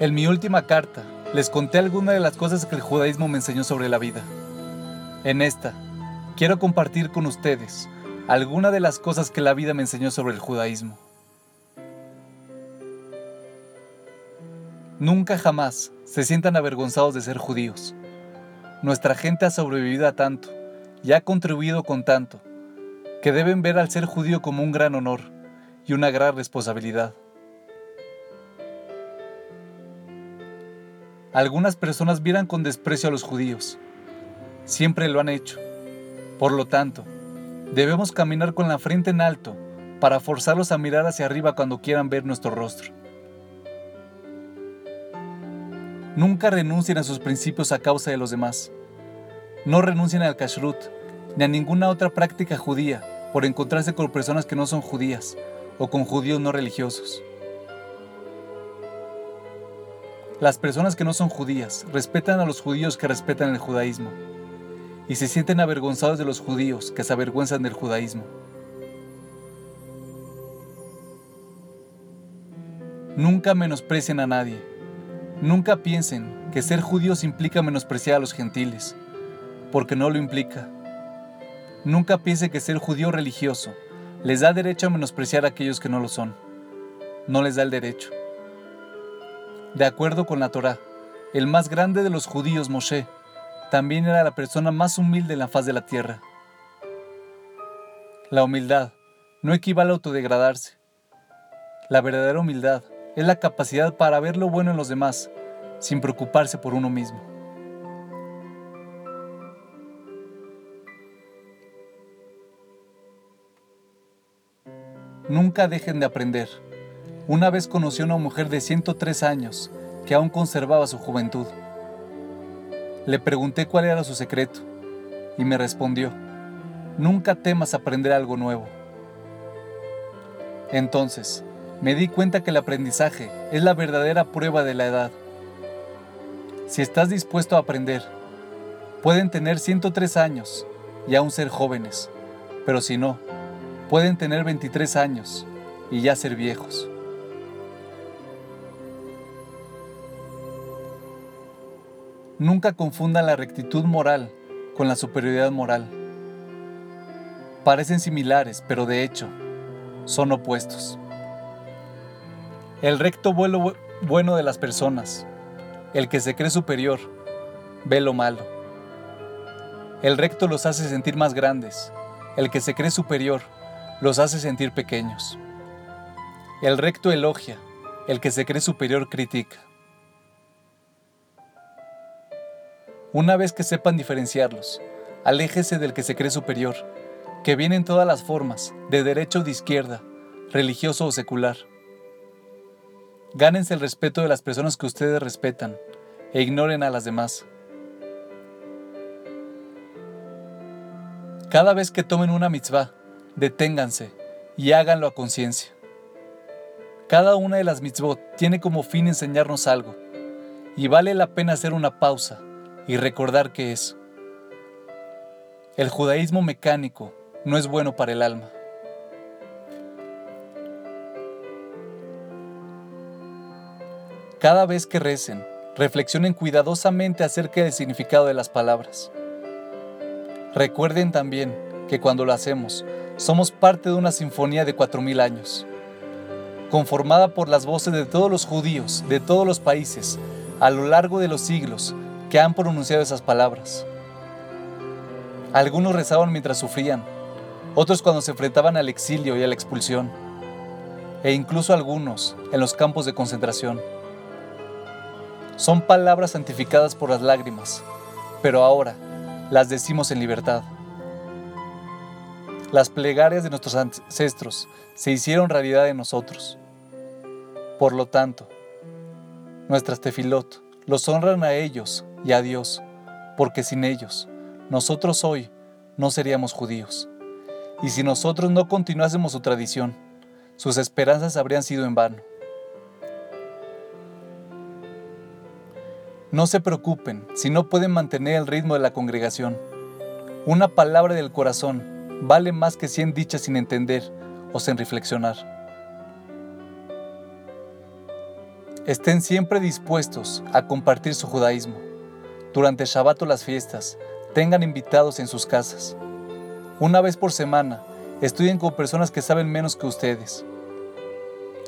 En mi última carta les conté algunas de las cosas que el judaísmo me enseñó sobre la vida. En esta, quiero compartir con ustedes algunas de las cosas que la vida me enseñó sobre el judaísmo. Nunca jamás se sientan avergonzados de ser judíos. Nuestra gente ha sobrevivido a tanto y ha contribuido con tanto, que deben ver al ser judío como un gran honor y una gran responsabilidad. Algunas personas miran con desprecio a los judíos. Siempre lo han hecho. Por lo tanto, debemos caminar con la frente en alto para forzarlos a mirar hacia arriba cuando quieran ver nuestro rostro. Nunca renuncien a sus principios a causa de los demás. No renuncien al kashrut ni a ninguna otra práctica judía por encontrarse con personas que no son judías o con judíos no religiosos. Las personas que no son judías respetan a los judíos que respetan el judaísmo y se sienten avergonzados de los judíos que se avergüenzan del judaísmo. Nunca menosprecien a nadie. Nunca piensen que ser judíos implica menospreciar a los gentiles, porque no lo implica. Nunca piensen que ser judío religioso les da derecho a menospreciar a aquellos que no lo son. No les da el derecho. De acuerdo con la Torá, el más grande de los judíos, Moshe, también era la persona más humilde en la faz de la tierra. La humildad no equivale a autodegradarse. La verdadera humildad es la capacidad para ver lo bueno en los demás, sin preocuparse por uno mismo. Nunca dejen de aprender. Una vez conocí a una mujer de 103 años que aún conservaba su juventud. Le pregunté cuál era su secreto y me respondió, nunca temas aprender algo nuevo. Entonces, me di cuenta que el aprendizaje es la verdadera prueba de la edad. Si estás dispuesto a aprender, pueden tener 103 años y aún ser jóvenes, pero si no, pueden tener 23 años y ya ser viejos. Nunca confundan la rectitud moral con la superioridad moral. Parecen similares, pero de hecho, son opuestos. El recto vuelo bueno de las personas, el que se cree superior, ve lo malo. El recto los hace sentir más grandes, el que se cree superior los hace sentir pequeños. El recto elogia, el que se cree superior critica. Una vez que sepan diferenciarlos, aléjese del que se cree superior, que viene en todas las formas, de derecha o de izquierda, religioso o secular. Gánense el respeto de las personas que ustedes respetan e ignoren a las demás. Cada vez que tomen una mitzvah, deténganse y háganlo a conciencia. Cada una de las mitzvot tiene como fin enseñarnos algo, y vale la pena hacer una pausa y recordar que es. El judaísmo mecánico no es bueno para el alma. Cada vez que recen, reflexionen cuidadosamente acerca del significado de las palabras. Recuerden también que cuando lo hacemos, somos parte de una sinfonía de cuatro mil años, conformada por las voces de todos los judíos de todos los países a lo largo de los siglos que han pronunciado esas palabras. Algunos rezaban mientras sufrían, otros cuando se enfrentaban al exilio y a la expulsión, e incluso algunos en los campos de concentración. Son palabras santificadas por las lágrimas, pero ahora las decimos en libertad. Las plegarias de nuestros ancestros se hicieron realidad en nosotros. Por lo tanto, nuestras tefilot los honran a ellos y a Dios, porque sin ellos, nosotros hoy no seríamos judíos. Y si nosotros no continuásemos su tradición, sus esperanzas habrían sido en vano. No se preocupen si no pueden mantener el ritmo de la congregación. Una palabra del corazón vale más que cien dichas sin entender o sin reflexionar. Estén siempre dispuestos a compartir su judaísmo. Durante Shabbat o las fiestas, tengan invitados en sus casas. Una vez por semana, estudien con personas que saben menos que ustedes.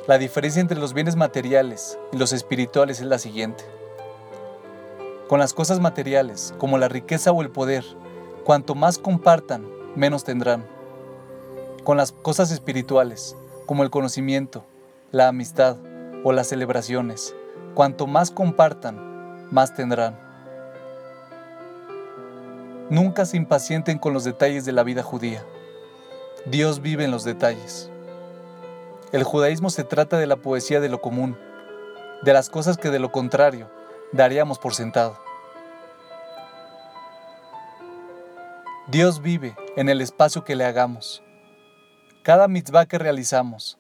La diferencia entre los bienes materiales y los espirituales es la siguiente. Con las cosas materiales, como la riqueza o el poder, cuanto más compartan, menos tendrán. Con las cosas espirituales, como el conocimiento, la amistad o las celebraciones, cuanto más compartan, más tendrán. Nunca se impacienten con los detalles de la vida judía. Dios vive en los detalles. El judaísmo se trata de la poesía de lo común, de las cosas que de lo contrario daríamos por sentado. Dios vive en el espacio que le hagamos. Cada mitzvah que realizamos,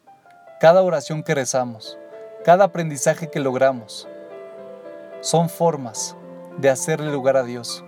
cada oración que rezamos, cada aprendizaje que logramos, son formas de hacerle lugar a Dios.